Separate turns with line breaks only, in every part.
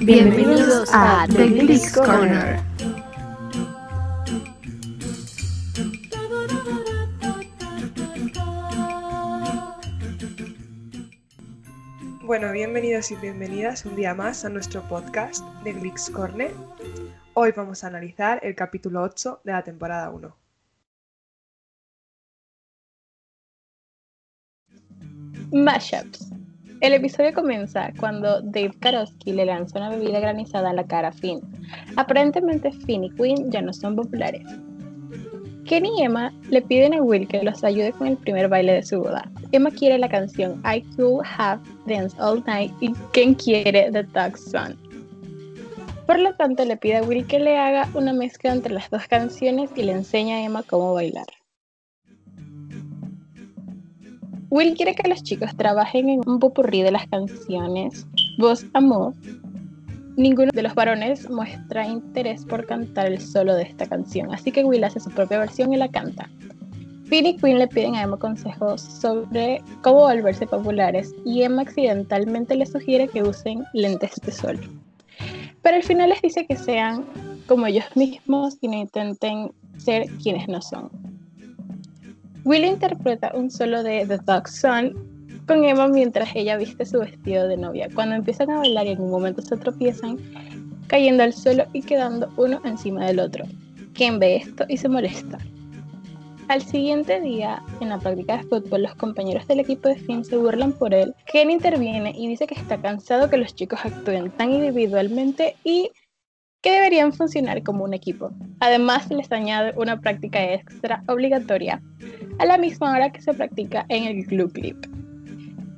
Bienvenidos a The Glicks Corner.
Bueno, bienvenidos y bienvenidas un día más a nuestro podcast de Glicks Corner. Hoy vamos a analizar el capítulo 8 de la temporada 1.
Mashups. El episodio comienza cuando Dave Karofsky le lanza una bebida granizada a la cara a Finn. Aparentemente Finn y Quinn ya no son populares. Ken y Emma le piden a Will que los ayude con el primer baile de su boda. Emma quiere la canción I Could Have Danced All Night y Ken quiere The Dog Sun. Por lo tanto, le pide a Will que le haga una mezcla entre las dos canciones y le enseña a Emma cómo bailar. Will quiere que los chicos trabajen en un popurrí de las canciones Voz Amor. Ninguno de los varones muestra interés por cantar el solo de esta canción, así que Will hace su propia versión y la canta. Finn y Quinn le piden a Emma consejos sobre cómo volverse populares y Emma accidentalmente le sugiere que usen lentes de sol. Pero al final les dice que sean como ellos mismos y no intenten ser quienes no son. Will interpreta un solo de The Dog Sun con Emma mientras ella viste su vestido de novia. Cuando empiezan a bailar y en un momento se tropiezan, cayendo al suelo y quedando uno encima del otro. Ken ve esto y se molesta. Al siguiente día, en la práctica de fútbol, los compañeros del equipo de Finn se burlan por él. Ken interviene y dice que está cansado que los chicos actúen tan individualmente y que deberían funcionar como un equipo. Además, les añade una práctica extra obligatoria a la misma hora que se practica en el glue clip.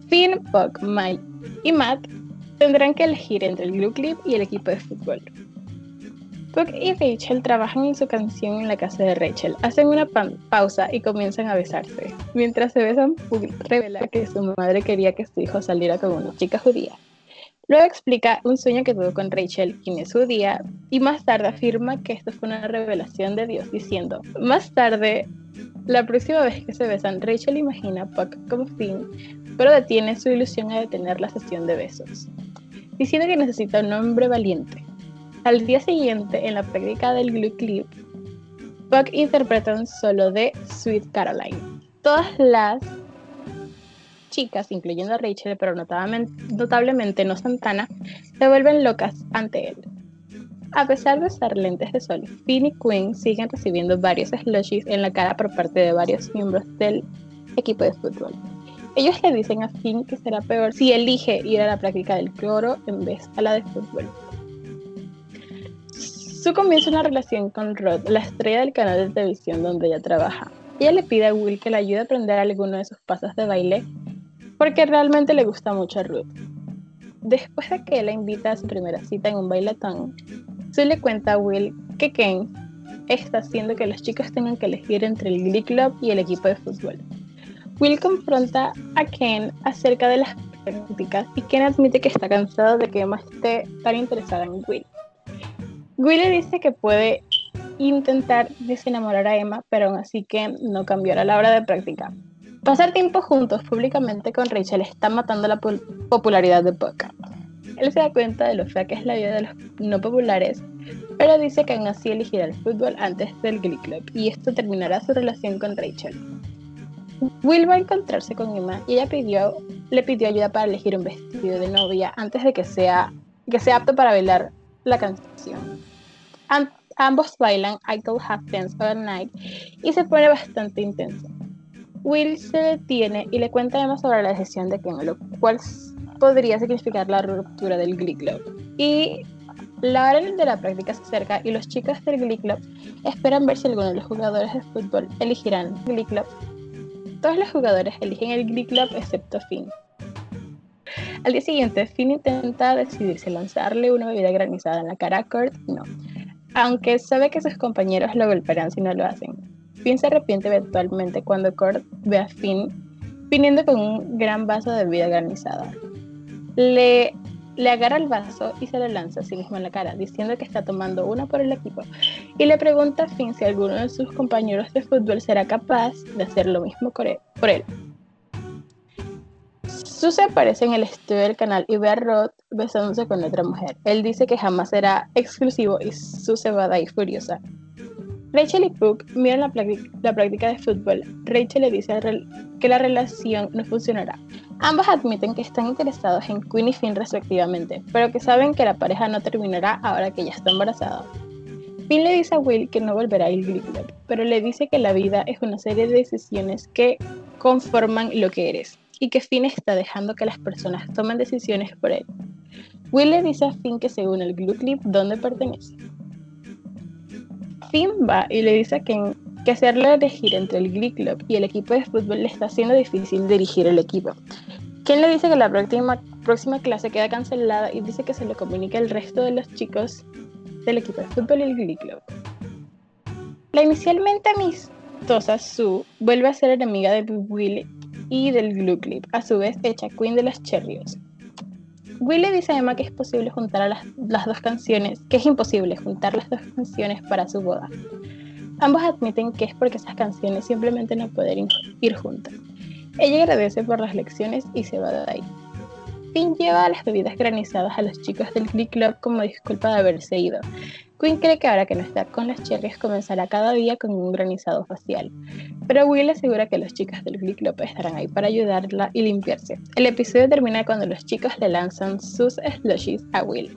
Finn, Puck, Mike y Matt tendrán que elegir entre el glue clip y el equipo de fútbol. Puck y Rachel trabajan en su canción en la casa de Rachel, hacen una pausa y comienzan a besarse. Mientras se besan, Puck revela que su madre quería que su hijo saliera con una chica judía. Luego explica un sueño que tuvo con Rachel, quien es judía, y más tarde afirma que esto fue una revelación de Dios, diciendo, más tarde, la próxima vez que se besan, Rachel imagina a Puck como Finn, pero detiene su ilusión a detener la sesión de besos, diciendo que necesita un hombre valiente. Al día siguiente, en la práctica del glue clip, Puck interpreta un solo de Sweet Caroline. Todas las chicas, incluyendo a Rachel, pero notablemente no Santana, se vuelven locas ante él. A pesar de usar lentes de sol, Finn y Quinn siguen recibiendo varios slushies en la cara por parte de varios miembros del equipo de fútbol. Ellos le dicen a Finn que será peor si elige ir a la práctica del cloro en vez a la de fútbol. Su comienza una relación con Rod, la estrella del canal de televisión donde ella trabaja. Ella le pide a Will que le ayude a aprender alguno de sus pasos de baile porque realmente le gusta mucho a Ruth. Después de que la invita a su primera cita en un bailatón, Sue le cuenta a Will que Ken está haciendo que los chicos tengan que elegir entre el Glee Club y el equipo de fútbol. Will confronta a Ken acerca de las prácticas y Ken admite que está cansado de que Emma esté tan interesada en Will. Will le dice que puede intentar desenamorar a Emma, pero aún así Ken no cambiará la hora de práctica. Pasar tiempo juntos públicamente con Rachel está matando la popularidad de Puck. Él se da cuenta de lo fea que es la vida de los no populares, pero dice que aún así elegirá el fútbol antes del Glee Club y esto terminará su relación con Rachel. Will va a encontrarse con Emma y ella le pidió ayuda para elegir un vestido de novia antes de que sea, que sea apto para bailar la canción. ambos bailan I Could Have Danced All Night y se pone bastante intenso. Will se detiene y le cuenta además sobre la decisión de Ken, lo cual podría significar la ruptura del Glee Club. Y la hora de la práctica se acerca y los chicos del Glee Club esperan ver si alguno de los jugadores de fútbol elegirán el Glee Club. Todos los jugadores eligen el Glee Club excepto Finn. Al día siguiente, Finn intenta decidirse lanzarle una bebida granizada en la cara a Kurt, no, aunque sabe que sus compañeros lo golpearán si no lo hacen. Finn se arrepiente eventualmente cuando Kurt ve a Finn viniendo con un gran vaso de bebida granizada. Le le agarra el vaso y se lo lanza a sí mismo en la cara, diciendo que está tomando una por el equipo. Y le pregunta a Finn si alguno de sus compañeros de fútbol será capaz de hacer lo mismo por él. Susie aparece en el estudio del canal y ve a Rod besándose con otra mujer. Él dice que jamás será exclusivo y Susie va de ahí furiosa. Rachel y Puck miran la, práctica de fútbol. Rachel le dice que la relación no funcionará. Ambos admiten que están interesados en Quinn y Finn respectivamente, pero que saben que la pareja no terminará ahora que ella está embarazada. Finn le dice a Will que no volverá a ir pero le dice que la vida es una serie de decisiones que conforman lo que eres, y que Finn está dejando que las personas tomen decisiones por él. Will le dice a Finn que se une al Glue Club donde pertenece. Va y le dice que, que hacerle elegir entre el Glee Club y el equipo de fútbol le está haciendo difícil dirigir el equipo. Ken le dice que la próxima, próxima clase queda cancelada y dice que se lo comunica al resto de los chicos del equipo de fútbol y el Glee Club. La inicialmente amistosa Sue vuelve a ser enemiga de Will y del Glue Clip, a su vez hecha Queen de las Cherries. Will le dice a Emma que es posible juntar las, las, dos canciones, que es imposible juntar las dos canciones para su boda. Ambos admiten que es porque esas canciones simplemente no pueden ir juntas. Ella agradece por las lecciones y se va de ahí. Finn lleva las bebidas granizadas a los chicos del Glee Club como disculpa de haberse ido. Quinn cree que ahora que no está con las cherries comenzará cada día con un granizado facial, pero Will asegura que los chicos del Glee Club estarán ahí para ayudarla y limpiarse. El episodio termina cuando los chicos le lanzan sus slushies a Will.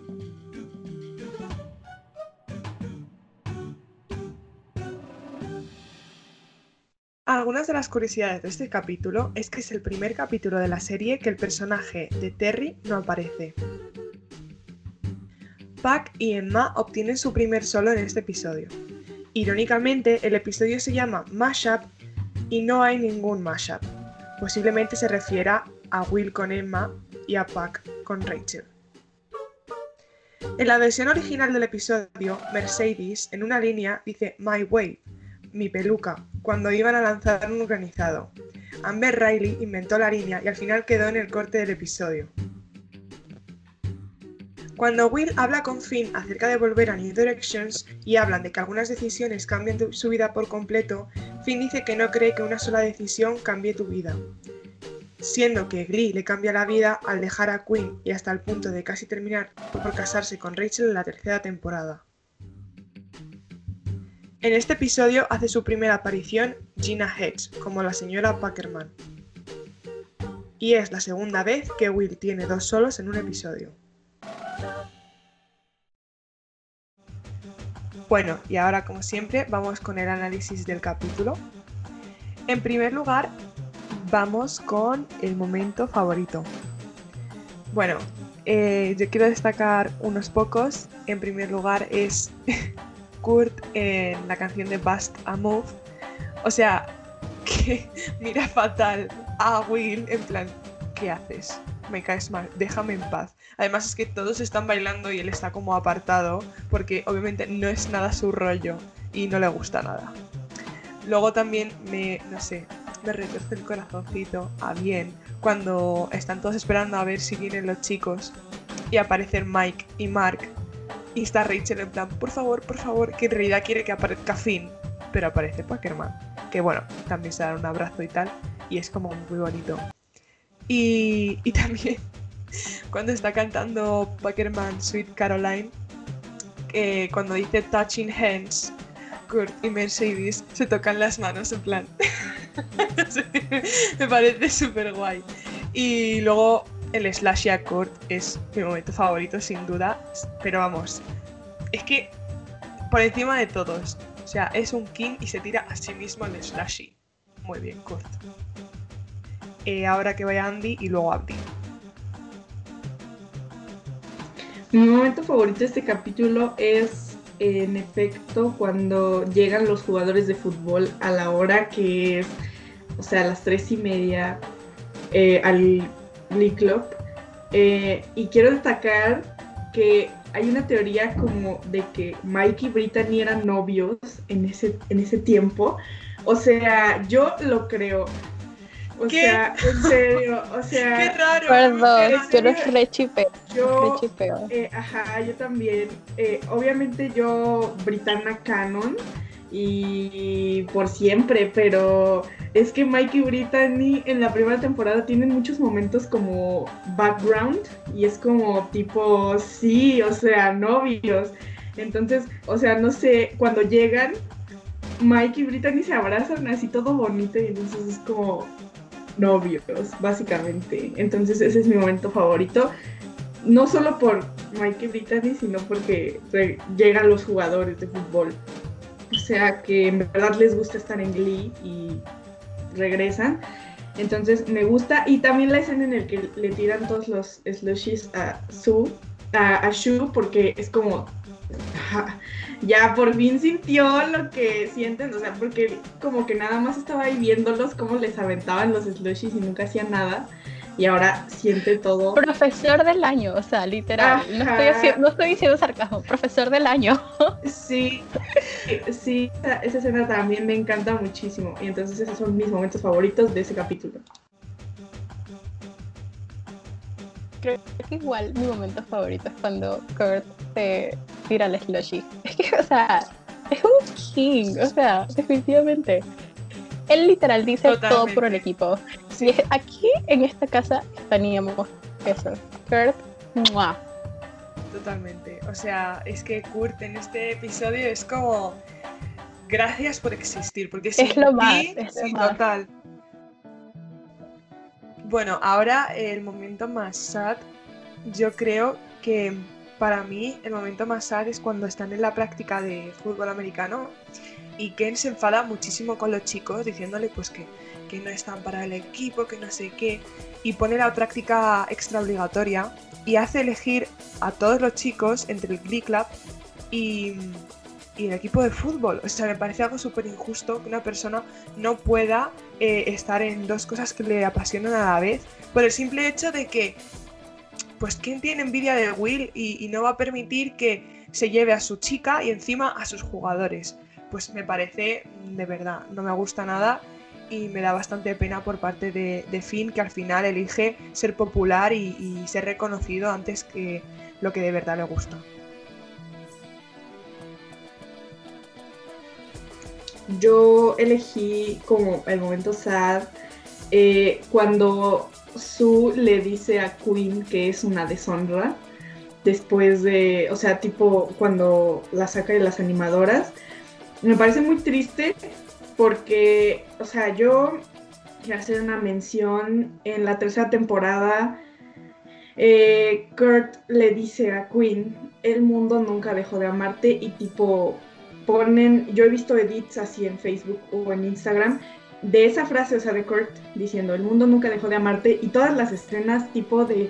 Algunas de las curiosidades de este capítulo es que es el primer capítulo de la serie que el personaje de Terry no aparece. Pac y Emma obtienen su primer solo en este episodio. Irónicamente, el episodio se llama Mashup y no hay ningún mashup. Posiblemente se refiera a Will con Emma y a Pac con Rachel. En la versión original del episodio, Mercedes en una línea dice My Way, mi peluca, cuando iban a lanzar un organizado. Amber Riley inventó la línea y al final quedó en el corte del episodio. Cuando Will habla con Finn acerca de volver a New Directions y hablan de que algunas decisiones cambian su vida por completo, Finn dice que no cree que una sola decisión cambie tu vida. Siendo que Glee le cambia la vida al dejar a Quinn y hasta el punto de casi terminar por casarse con Rachel en la tercera temporada. En este episodio hace su primera aparición Gina Hedge como la señora Packerman. Y es la segunda vez que Will tiene dos solos en un episodio. Bueno, y ahora como siempre vamos con el análisis del capítulo. En primer lugar, vamos con el momento favorito. Bueno, eh, yo quiero destacar unos pocos. En primer lugar es Kurt en la canción de Bust a Move. O sea, que mira fatal a Will en plan, ¿qué haces? Me caes mal, déjame en paz. Además es que todos están bailando y él está como apartado porque obviamente no es nada su rollo y no le gusta nada. Luego también me, no sé, me retuerce el corazoncito a bien cuando están todos esperando a ver si vienen los chicos y aparecen Mike y Mark y está Rachel en plan, por favor, por favor, que en realidad quiere que aparezca Finn, pero aparece Packerman, que bueno, también se dan un abrazo y tal, y es como muy bonito. Y, y también cuando está cantando Packerman Sweet Caroline, cuando dice touching hands, Kurt y Mercedes se tocan las manos en plan. me parece súper guay. Y luego el slash a Kurt es mi momento favorito sin duda, pero vamos, es que por encima de todos, o sea, es un king y se tira a sí mismo el slashy. Muy bien, Kurt. Eh, ahora que vaya Andy y luego Andy.
Mi momento favorito de este capítulo es, en efecto, cuando llegan los jugadores de fútbol a la hora que es, o sea, a las tres y media eh, al League Club. Eh, y quiero destacar que hay una teoría como de que Mike y Brittany eran novios en ese, en ese tiempo. O sea, yo lo creo. O sea, en serio, o sea.
Qué raro.
Perdón,
¿en
yo los
serio?
rechipeo.
Yo,
rechipeo.
eh, ajá, yo también. Eh, obviamente yo, Britanna Canon, y por siempre, pero es que Mike y Brittany en la primera temporada tienen muchos momentos como background y es como tipo, sí, o sea, novios. Entonces, o sea, no sé, cuando llegan, Mike y Brittany se abrazan así todo bonito y entonces es como novios, básicamente. Entonces ese es mi momento favorito. No solo por Mike Brittany, sino porque llegan los jugadores de fútbol. O sea que en verdad les gusta estar en Glee y regresan. Entonces me gusta. Y también la escena en la que le tiran todos los slushies a Sue, a, a Shu, porque es como. ya por fin sintió lo que sienten, o sea, porque como que nada más estaba ahí viéndolos, cómo les aventaban los slushies y nunca hacían nada. Y ahora siente todo.
Profesor del año, o sea, literal. No estoy, no estoy diciendo sarcasmo, profesor del año.
Sí, sí, esa, esa escena también me encanta muchísimo. Y entonces esos son mis momentos favoritos de ese capítulo.
Creo que igual mi momento favorito es cuando Kurt se tira al slushy. Es que, o sea, es un king, o sea, definitivamente. Él literal dice todo por el equipo. Es- aquí en esta casa teníamos eso. Kurt, ¡mua!
Totalmente. O sea, es que Kurt en este episodio es como. Gracias por existir, porque sin
lo más,
ti-
es lo
sí,
más.
total. Bueno, ahora el momento más sad. Yo creo que para mí el momento más sad es cuando están en la práctica de fútbol americano y Ken se enfada muchísimo con los chicos diciéndole pues que, que no están para el equipo, que no sé qué, y pone la práctica extra obligatoria y hace elegir a todos los chicos entre el Glee Club y, y el equipo de fútbol. O sea, me parece algo súper injusto que una persona no pueda eh, estar en dos cosas que le apasionan a la vez por el simple hecho de que, pues, ¿quién tiene envidia de Will y, no va a permitir que se lleve a su chica y encima a sus jugadores? Pues me parece, de verdad, no me gusta nada y me da bastante pena por parte de, de Finn que al final elige ser popular y, y ser reconocido antes que lo que de verdad le gusta.
Yo elegí como el momento sad eh, cuando Sue le dice a Queen que es una deshonra después de, o sea, tipo cuando la saca de las animadoras. Me parece muy triste porque, o sea, yo quiero hacer una mención en la tercera temporada. eh, Kurt le dice a Queen, el mundo nunca dejó de amarte y tipo ponen, yo he visto edits así en Facebook o en Instagram de esa frase, o sea, de Kurt diciendo, el mundo nunca dejó de amarte y todas las escenas tipo de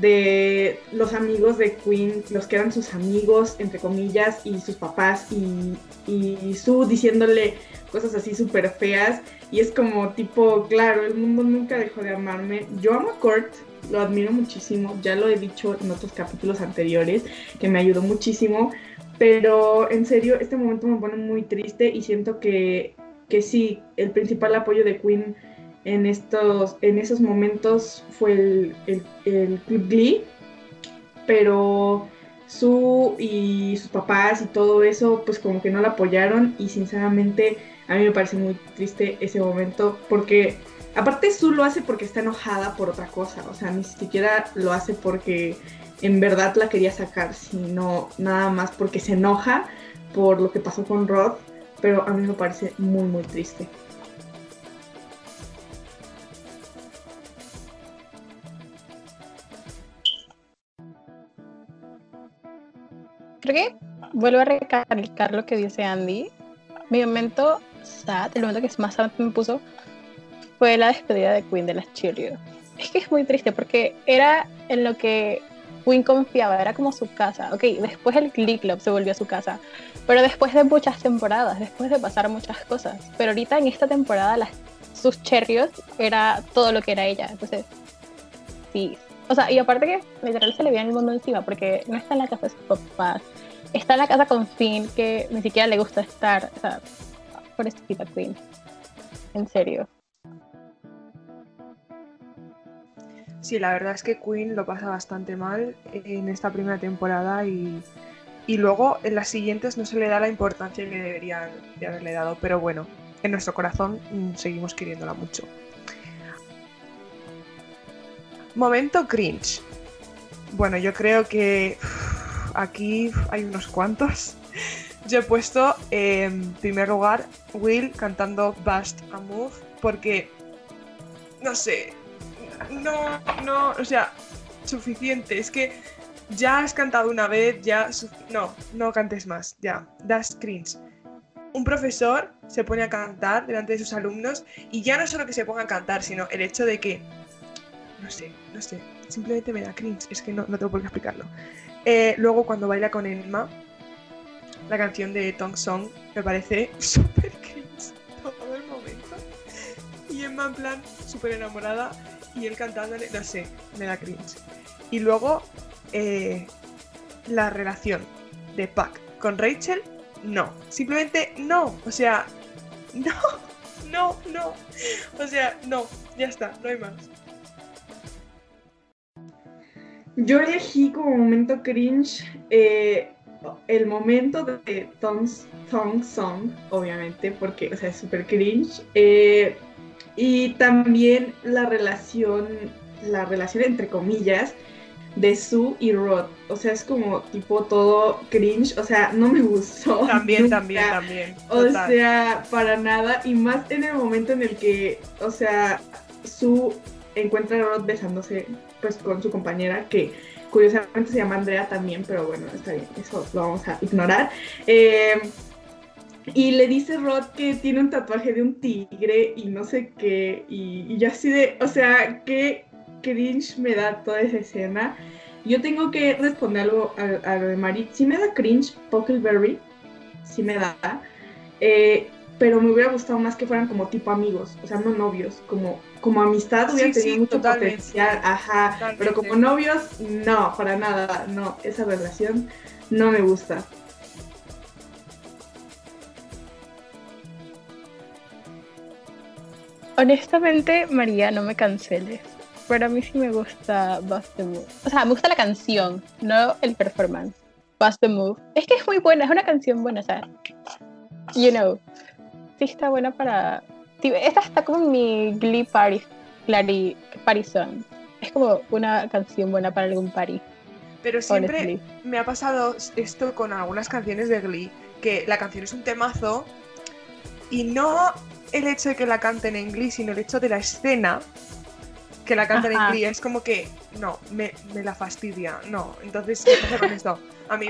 de los amigos de Queen, los que eran sus amigos, entre comillas, y sus papás, y, y Sue diciéndole cosas así súper feas, y es como tipo, claro, el mundo nunca dejó de amarme. Yo amo a Kurt, lo admiro muchísimo, ya lo he dicho en otros capítulos anteriores, que me ayudó muchísimo, pero en serio, este momento me pone muy triste y siento que, que sí, el principal apoyo de Queen en, estos, en esos momentos fue el, el, el Club Glee, pero su y sus papás y todo eso, pues como que no la apoyaron y sinceramente a mí me parece muy triste ese momento porque aparte Su lo hace porque está enojada por otra cosa, o sea, ni siquiera lo hace porque en verdad la quería sacar, sino nada más porque se enoja por lo que pasó con Rod, pero a mí me parece muy muy triste.
Creo que vuelvo a recalcar lo que dice Andy. Mi momento sad, el momento que más sad me puso, fue la despedida de Queen de las cheerleaders. Es que es muy triste porque era en lo que Queen confiaba, era como su casa. Ok, después el Glee Club se volvió a su casa, pero después de muchas temporadas, después de pasar muchas cosas. Pero ahorita en esta temporada, las, sus Cheerios era todo lo que era ella. Entonces, sí. O sea, y aparte que literal se le veía el mundo encima, porque no está en la casa de sus papás, está en la casa con Finn, que ni siquiera le gusta estar. O sea, pobrecita Queen. En serio.
Sí, la verdad es que Queen lo pasa bastante mal en esta primera temporada y, y luego en las siguientes no se le da la importancia que deberían de haberle dado, pero bueno, en nuestro corazón mm, seguimos queriéndola mucho. Momento cringe. Bueno, yo creo que aquí hay unos cuantos. Yo he puesto en primer lugar Will cantando Bust a Move porque, no sé, no, no, o sea, suficiente. Es que ya has cantado una vez, ya, no, no cantes más, ya, das cringe. Un profesor se pone a cantar delante de sus alumnos y ya no solo que se ponga a cantar, sino el hecho de que, no sé, no sé, simplemente me da cringe, es que no, no tengo por qué explicarlo. Eh, luego cuando baila con Emma, la canción de Tong Song me parece súper cringe todo el momento. Y Emma en plan súper enamorada y él cantándole, no sé, me da cringe. Y luego eh, la relación de Pac con Rachel, no, simplemente no, o sea, no, no, no, o sea, no, ya está, no hay más.
Yo elegí como momento cringe eh, el momento de Thong Song, obviamente, porque o sea, es súper cringe. eh, y también la relación, la relación entre comillas, de Sue y Rod. O sea, es como tipo todo cringe. O sea, no me gustó.
También,
nunca.
también, también.
O sea, para nada. Y más en el momento en el que, o sea, Sue encuentra a Rod besándose pues con su compañera, que curiosamente se llama Andrea también, pero bueno, está bien, eso lo vamos a ignorar. Eh, y le dice Rod que tiene un tatuaje de un tigre y no sé qué, y, y yo así de, o sea, qué cringe me da toda esa escena. Yo tengo que responder algo a, a lo de Mari. Sí me da cringe Puckleberry, sí me da, eh, pero me hubiera gustado más que fueran como tipo amigos, o sea, no novios, como, como amistad hubiera
Sí,
tenido
sí,
mucho potencial, ajá,
Totalmente.
pero como novios, no, para nada, no, esa relación no me gusta.
Honestamente, María, no me canceles. Pero a mí sí me gusta Bust the Move. O sea, me gusta la canción, no el performance. Bust the Move. Es que es muy buena, es una canción buena, o sea. You know. Sí está buena para. Esta está como en mi Glee Party, Clary, Party Song. Es como una canción buena para algún party.
Pero siempre
honestly.
me ha pasado esto con algunas canciones de Glee, que la canción es un temazo y no el hecho de que la canten en Glee, sino el hecho de la escena que la canten
Ajá.
en Glee. Es como que, no, me, me la fastidia, no. Entonces, ¿qué pasa con esto? A mí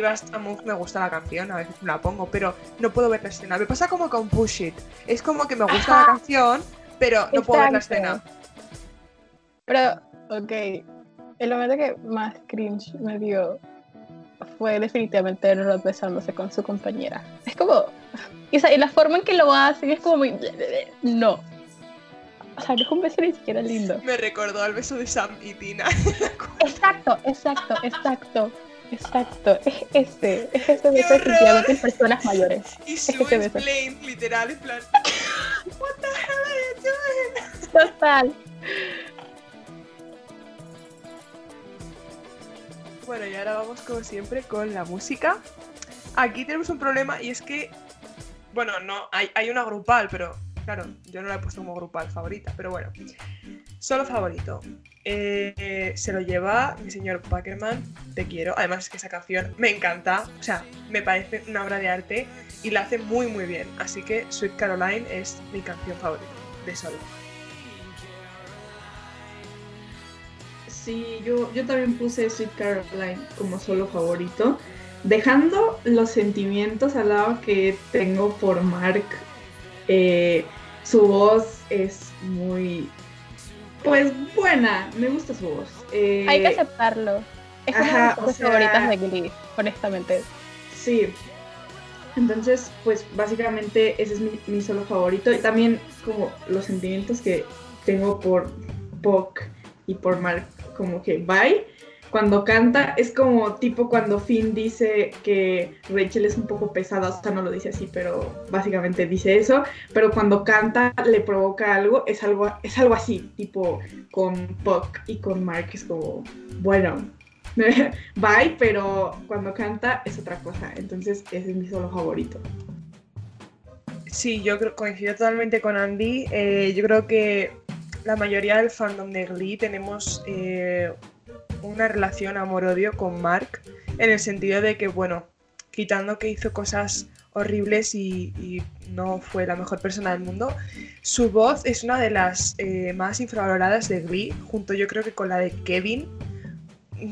me gusta la canción, a veces me la pongo, pero no puedo ver la escena. Me pasa como con Push It. Es como que me gusta la canción, pero no puedo ver la escena.
Pero, ok, el momento que más cringe me dio fue definitivamente Rod besándose con su compañera. Es como, y, o sea, y la forma en que lo hacen es como muy, no. O sea, no es un beso ni siquiera lindo.
Me recordó al beso de Sam y Tina.
Exacto, exacto, exacto, exacto. Es ese, es ese beso definitivamente en personas mayores.
Y
que
Sue
se
es
besan.
plain, literal, en plan. What the hell are you doing?
Total.
Bueno, y ahora vamos como siempre con la música. Aquí tenemos un problema y es que, bueno, no, hay, hay una grupal, pero claro, yo no la he puesto como grupal favorita, pero bueno. Solo favorito. Eh, se lo lleva mi señor Packerman, te quiero. Además es que esa canción me encanta, o sea, me parece una obra de arte y la hace muy muy bien. Así que Sweet Caroline es mi canción favorita de Solo.
Sí, yo, yo también puse Sweet Caroline como solo favorito. Dejando los sentimientos al lado que tengo por Mark, eh, su voz es muy, pues buena, me gusta su voz. Eh,
Hay que aceptarlo. Es una de mis
sea-
favoritas de Glee, honestamente.
Sí. Entonces, pues básicamente ese es mi, mi solo favorito. Y también como los sentimientos que tengo por Puck y por Mark, como que bye. Cuando canta es como tipo cuando Finn dice que Rachel es un poco pesada, o sea, no lo dice así, pero básicamente dice eso, pero cuando canta le provoca algo, es algo, es algo así, tipo con Puck y con Mark es como, bueno, bye, pero cuando canta es otra cosa, entonces ese es mi solo favorito.
Sí, yo coincido totalmente con Andy. Eh, yo creo que la mayoría del fandom de Glee tenemos eh, una relación amor-odio con Mark, en el sentido de que, bueno, quitando que hizo cosas horribles y, no fue la mejor persona del mundo, su voz es una de las eh, más infravaloradas de Glee, junto yo creo que con la de Kevin.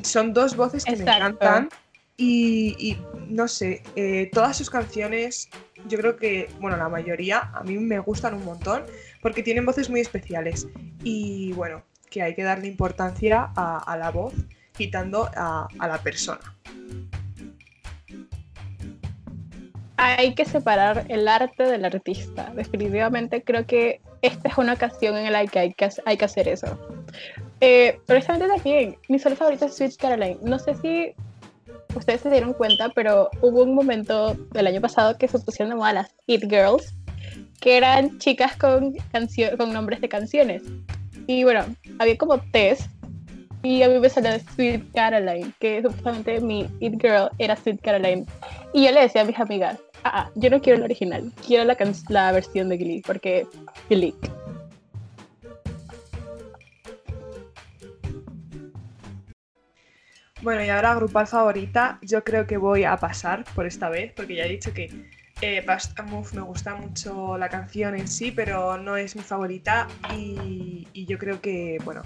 Son dos voces que me encantan y, no sé, eh, todas sus canciones, yo creo que, bueno, la mayoría a mí me gustan un montón porque tienen voces muy especiales y bueno, que hay que darle importancia a, la voz quitando a, la persona.
Hay que separar el arte del artista. Definitivamente creo que esta es una ocasión en la que hay que, hay que hacer eso. Eh, honestamente también, mi solo favorito es Sweet Caroline. No sé si ustedes se dieron cuenta, pero hubo un momento del año pasado que se pusieron de moda las It Girls, que eran chicas con, con nombres de canciones. Y bueno, había como test y a mí me salió Sweet Caroline, que supuestamente mi It Girl era Sweet Caroline. Y yo le decía a mis amigas, ah, ah yo no quiero el original, quiero la, la versión de Glee, porque Glee.
Bueno, y ahora grupal favorita, yo creo que voy a pasar por esta vez, porque ya he dicho que eh, Move me gusta mucho la canción en sí, pero no es mi favorita y, yo creo que, bueno,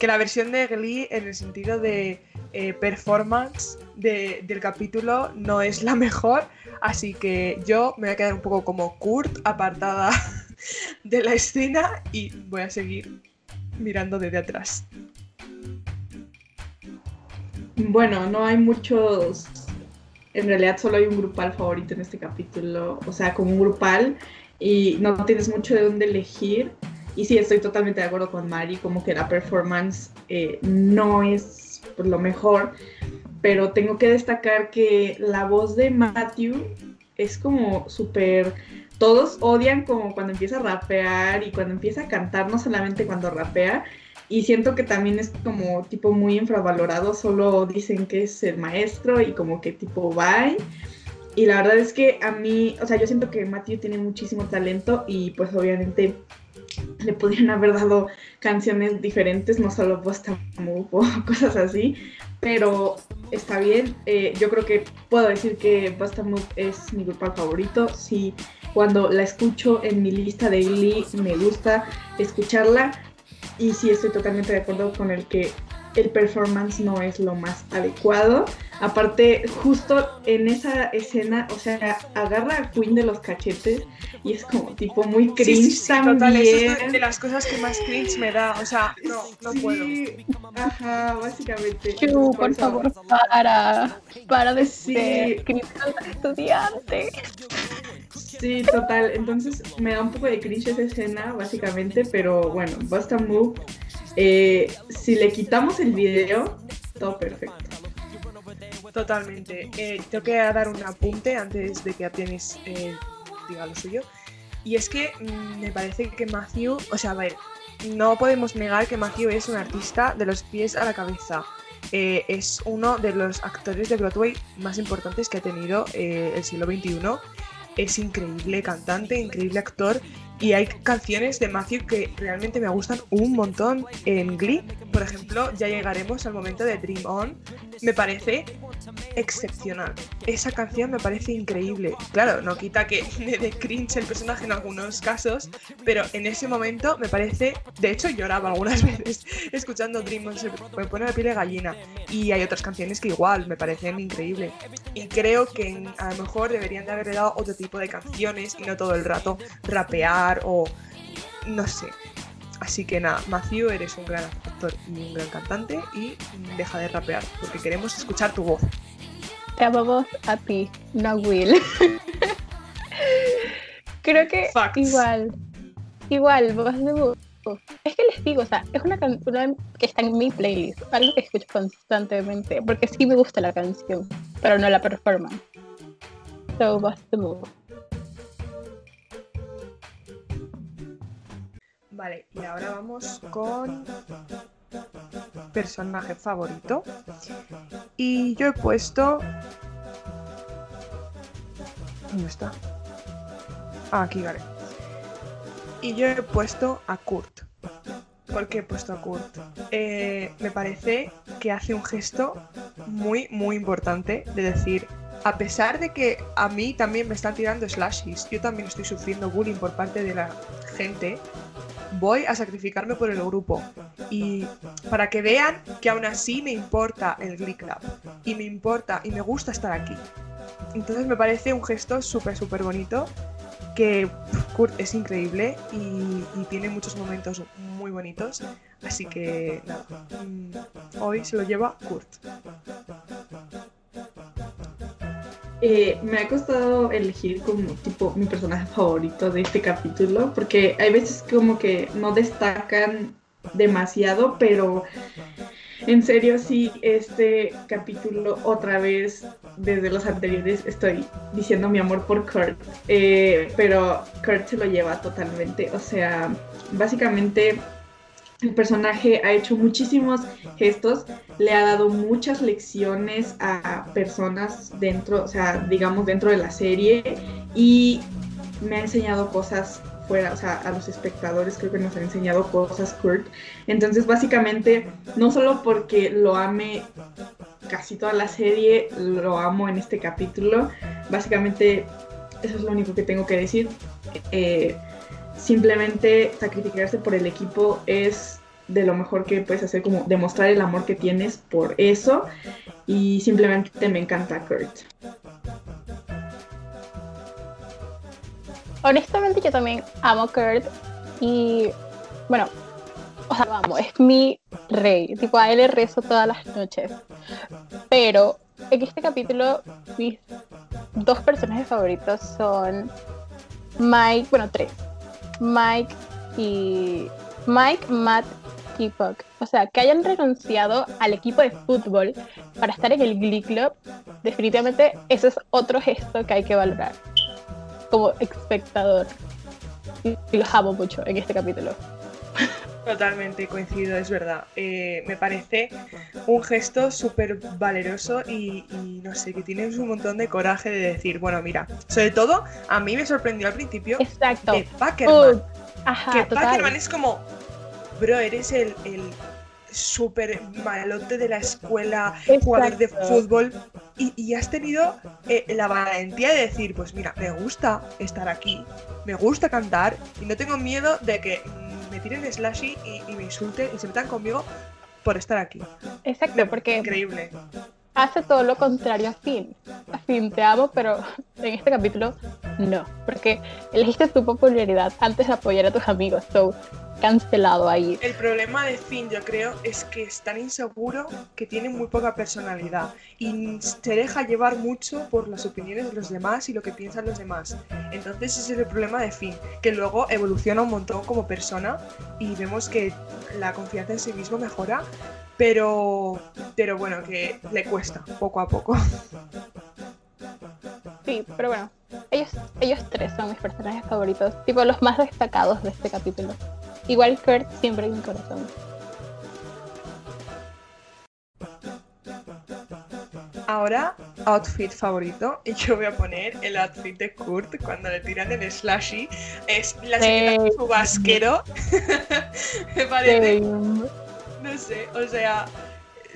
que la versión de Glee en el sentido de eh, performance del capítulo no es la mejor, así que yo me voy a quedar un poco como Kurt, apartada de la escena y voy a seguir mirando desde atrás.
Bueno, no hay muchos. En realidad solo hay un grupal favorito en este capítulo. O sea, como un grupal. Y no tienes mucho de dónde elegir. Y sí, estoy totalmente de acuerdo con Mari, como que la performance eh, no es lo mejor. Pero tengo que destacar que la voz de Matthew es como súper todos odian como cuando empieza a rapear y cuando empieza a cantar, no solamente cuando rapea, y siento que también es como tipo muy infravalorado, solo dicen que es el maestro y como que tipo bye. Y la verdad es que a mí, o sea, yo siento que Matthew tiene muchísimo talento y pues obviamente le podrían haber dado canciones diferentes, no solo Post Move o cosas así, pero está bien. Eh, yo creo que puedo decir que Post Move es mi grupo favorito. Sí, cuando la escucho en mi lista de Glee me gusta escucharla y sí estoy totalmente de acuerdo con el que el performance no es lo más adecuado. Aparte, justo en esa escena, o sea, agarra a Queen de los cachetes y es como tipo muy cringe sí, también.
es de las cosas que más cringe me da, o sea, no, no puedo.
Ajá, básicamente.
por, favor, para, para de ser estudiante.
Sí, total. Entonces me da un poco de cringe esa escena, básicamente, pero bueno, Basta Move. Eh, si le quitamos el video, todo perfecto.
Totalmente. Eh, tengo que dar un apunte antes de que Artemis eh, diga lo suyo. Y es que mm, me parece que Matthew, o sea, a ver, no podemos negar que Matthew es un artista de los pies a la cabeza. Eh, es uno de los actores de Broadway más importantes que ha tenido el siglo XXI es increíble cantante, increíble actor y hay canciones de Matthew que realmente me gustan un montón en Glee. Por ejemplo, ya llegaremos al momento de Dream On. Me parece excepcional. Esa canción me parece increíble. Claro, no quita que me dé cringe el personaje en algunos casos, pero en ese momento me parece. De hecho, lloraba algunas veces escuchando Dream On. Se me pone la piel de gallina. Y hay otras canciones que igual me parecen increíbles. Y creo que a lo mejor deberían de haberle dado otro tipo de canciones y no todo el rato rapear o no sé. Así que nada, Matthew, eres un gran actor y un gran cantante y deja de rapear porque queremos escuchar tu voz.
Te amamos a ti, no Will. Creo que igual, igual, voz de poco. Es que les digo, o sea, es una canción que está en mi playlist, algo que escucho constantemente, porque sí me gusta la canción, pero no la performance. So, what's the move?
Vale, y ahora vamos con personaje favorito. Y yo he puesto... ¿Dónde está? Ah, aquí, vale. Y yo he puesto a Kurt. ¿Por qué he puesto a Kurt? Eh, me parece que hace un gesto muy, muy importante de decir, a pesar de que a mí también me están tirando slashes, yo también estoy sufriendo bullying por parte de la gente, voy a sacrificarme por el grupo. Y para que vean que aún así me importa el Glee Club. Y me importa y me gusta estar aquí. Entonces me parece un gesto súper, súper bonito. Que Kurt es increíble y, y tiene muchos momentos muy bonitos. Así que nada, mm, hoy se lo lleva Kurt.
Eh, me ha costado elegir como tipo mi personaje favorito de este capítulo, porque hay veces como que no destacan demasiado, pero en serio sí, este capítulo otra vez, desde los anteriores, estoy diciendo mi amor por Kurt, eh, pero Kurt se lo lleva totalmente, o sea, básicamente el personaje ha hecho muchísimos gestos, le ha dado muchas lecciones a personas dentro, o sea, digamos dentro de la serie y me ha enseñado cosas fuera, o sea, a los espectadores creo que nos ha enseñado cosas Kurt. Entonces, básicamente, no solo porque lo ame casi toda la serie, lo amo en este capítulo, básicamente eso es lo único que tengo que decir. Eh, simplemente sacrificarse por el equipo es de lo mejor que puedes hacer, como demostrar el amor que tienes por eso. Y simplemente me encanta Kurt.
Honestamente yo también amo Kurt y bueno, o sea, amo, es mi rey, tipo a él le rezo todas las noches. Pero en este capítulo mis dos personajes favoritos son Mike, bueno, tres. Mike y Mike, Matt y Puck. O sea, que hayan renunciado al equipo de fútbol para estar en el Glee Club, definitivamente ese es otro gesto que hay que valorar como espectador. Y los amo mucho en este capítulo.
Totalmente coincido, es verdad. Eh, me parece un gesto súper valeroso y, y, no sé, que tienes un montón de coraje de decir, bueno, mira, sobre todo a mí me sorprendió al principio
Exacto.
de Packerman.
Uh, ajá,
que
total.
Packerman es como, bro, eres el, el súper malote de la escuela, jugador de fútbol y, y has tenido eh, la valentía de decir, pues mira, me gusta estar aquí, me gusta cantar y no tengo miedo de que me tiren slashy y, y me insulten y se metan conmigo por estar aquí.
Exacto, porque
Increíble.
Hace todo lo contrario a Finn. A Finn te amo, pero en este capítulo no, porque elegiste tu popularidad antes de apoyar a tus amigos, so cancelado ahí.
El problema de Finn, yo creo, es que es tan inseguro que tiene muy poca personalidad y se deja llevar mucho por las opiniones de los demás y lo que piensan los demás. Entonces ese es el problema de Finn, que luego evoluciona un montón como persona y vemos que la confianza en sí mismo mejora, pero, pero bueno, que le cuesta poco a poco.
Sí, pero bueno, ellos, ellos tres son mis personajes favoritos, tipo los más destacados de este capítulo. Igual Kurt siempre en mi corazón.
Ahora, outfit favorito. Y yo voy a poner el outfit de Kurt cuando le tiran el slashy. Es la chaqueta
Sí.
con su vasquero. Me parece. No sé, o sea,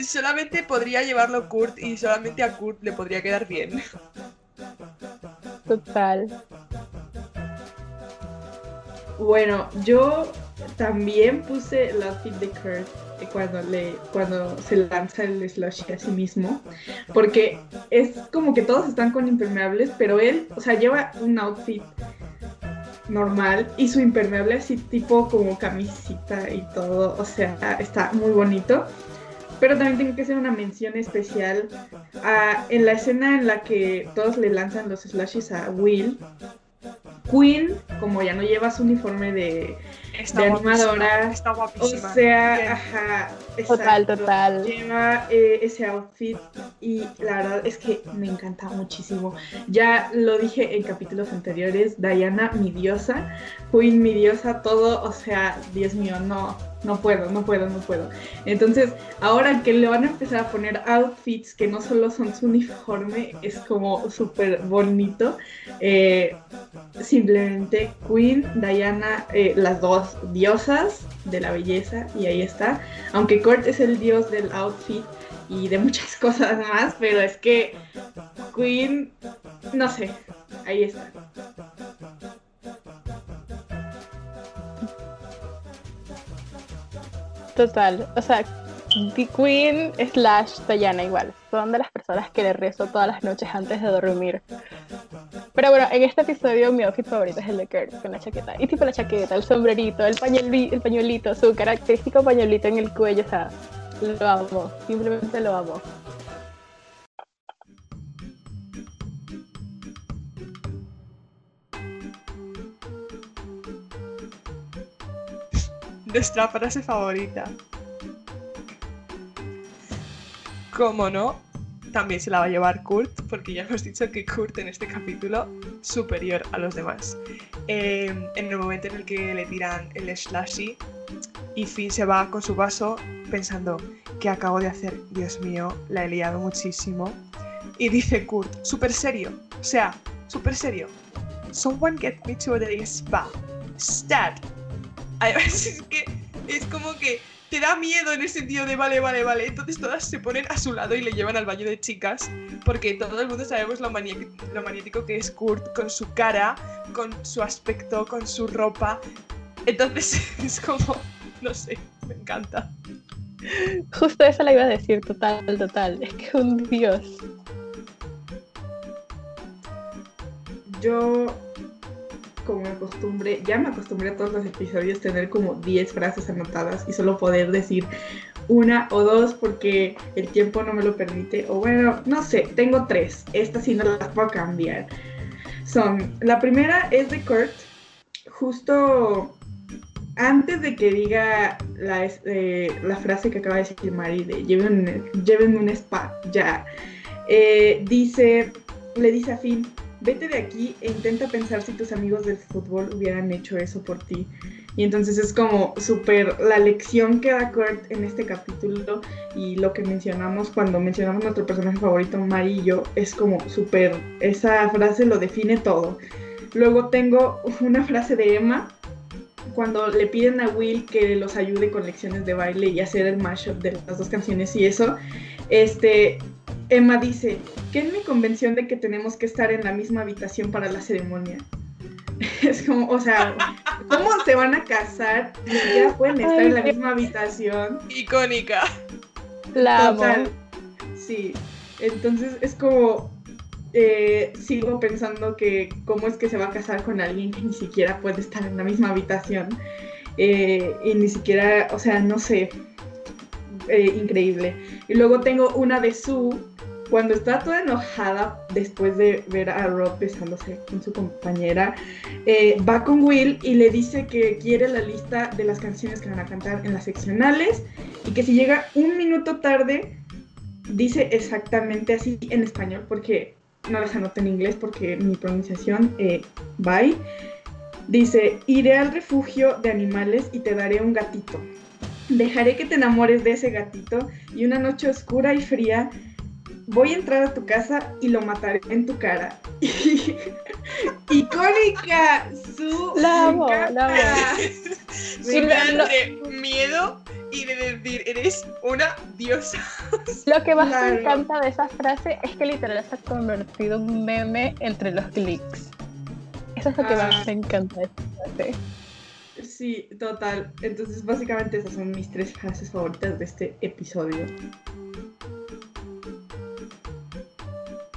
solamente podría llevarlo Kurt y solamente a Kurt le podría quedar bien.
Total.
Bueno, yo también puse el outfit de Kurt cuando le cuando se lanza el slushy a sí mismo, porque es como que todos están con impermeables, pero él, o sea, lleva un outfit normal y su impermeable así tipo como camisita y todo, o sea, está muy bonito. Pero también tengo que hacer una mención especial a, en la escena en la que todos le lanzan los slushies a Will, Queen, como ya no lleva su uniforme de,
Está
de
guapísima,
animadora,
Está
o sea,
Bien.
ajá,
Total, total.
Lleva eh, ese outfit y la verdad es que me encanta muchísimo. Ya lo dije en capítulos anteriores, Diana, mi diosa, Queen, mi diosa, todo, o sea, Dios mío, no, no puedo, no puedo, no puedo. Entonces, ahora que le van a empezar a poner outfits que no solo son su uniforme, es como súper bonito. Eh, simplemente Queen, Diana, eh, las dos diosas de la belleza, y ahí está. Aunque Kurt es el dios del outfit y de muchas cosas más, pero es que Queen, no sé, ahí está.
Total, o sea, The Queen slash Diana igual. Son de las personas que le rezo todas las noches antes de dormir. Pero bueno, en este episodio mi outfit favorito es el de Kurt, con la chaqueta. Y tipo la chaqueta, el sombrerito, el, pañueli- el pañuelito, su característico pañuelito en el cuello, o sea, lo amo, simplemente lo amo.
Nuestra frase favorita. Como no, también se la va a llevar Kurt, porque ya hemos dicho que Kurt en este capítulo superior a los demás. Eh, en el momento en el que le tiran el slashy y Finn se va con su vaso pensando que acabo de hacer, Dios mío, la he liado muchísimo. Y dice Kurt, súper serio, o sea, súper serio. Someone get me to the spa. Stat. Además es que es como que te da miedo en el sentido de vale, vale, vale. Entonces todas se ponen a su lado y le llevan al baño de chicas. Porque todo el mundo sabemos lo, lo maniático que es Kurt con su cara, con su aspecto, con su ropa. Entonces es como, no sé, me encanta.
Justo eso la iba a decir, total, total. Es que un dios.
Yo, como me acostumbré, ya me acostumbré a todos los episodios tener como 10 frases anotadas y solo poder decir una o dos porque el tiempo no me lo permite. O bueno, no sé, tengo tres. Estas sí no las puedo cambiar. Son, la primera es de Kurt, justo antes de que diga la, es- la frase que acaba de decir Mari de llévenme un spa, ya. Eh, dice, le dice a Finn, vete de aquí e intenta pensar si tus amigos del fútbol hubieran hecho eso por ti. Y entonces es como súper la lección que da Kurt en este capítulo y lo que mencionamos cuando mencionamos nuestro personaje favorito, Mari es como súper, esa frase lo define todo. Luego tengo una frase de Emma cuando le piden a Will que los ayude con lecciones de baile y hacer el mashup de las dos canciones y eso, este, Emma dice, Ken me convenció de que tenemos que estar en la misma habitación para la ceremonia. Es como, o sea, ¿cómo se van a casar y ya pueden estar en la misma habitación?
Icónica.
La amo.
Total. Sí, entonces es como, eh, sigo pensando que cómo es que se va a casar con alguien que ni siquiera puede estar en la misma habitación. Eh, y ni siquiera, o sea, no sé, eh, increíble. Y luego tengo una de Sue, cuando está toda enojada después de ver a Rob besándose con su compañera, eh, va con Will y le dice que quiere la lista de las canciones que van a cantar en las seccionales y que si llega un minuto tarde, dice exactamente así en español, porque no las anoté en inglés porque mi pronunciación, eh, bye. Dice, iré al refugio de animales y te daré un gatito. Dejaré que te enamores de ese gatito y una noche oscura y fría voy a entrar a tu casa y lo mataré en tu cara. ¡Icónica! Su
La amo, la amo.
De miedo y de decir, eres una diosa.
Lo que más
Claro.
me encanta de esa frase es que literal se ha convertido en un meme entre los clics. Eso es lo que
Ah.
más me encanta de esa frase.
Sí, total. Entonces, básicamente esas son mis tres frases favoritas de este episodio.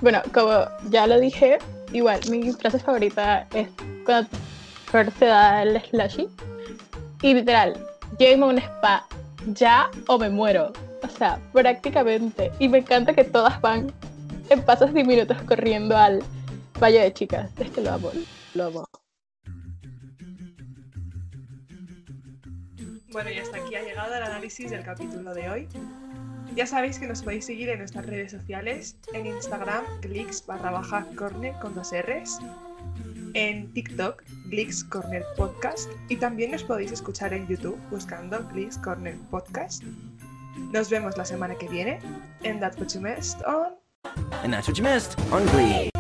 Bueno, como ya lo dije, igual mi frase favorita es cuando se da el slushy. Y literal, llévenme a un spa, ya o me muero. O sea, prácticamente. Y me encanta que todas van en pasos diminutos corriendo al Valle de Chicas. Es que lo amo, lo amo.
Bueno, y hasta aquí ha llegado el análisis del capítulo de hoy. Ya sabéis que nos podéis seguir en nuestras redes sociales, en Instagram, Glix barra baja corner con dos R's, en TikTok, Glix Corner Podcast, y también nos podéis escuchar en YouTube buscando Glix Corner Podcast. Nos vemos la semana que viene en That What You Missed on
And that's what you missed on Glee.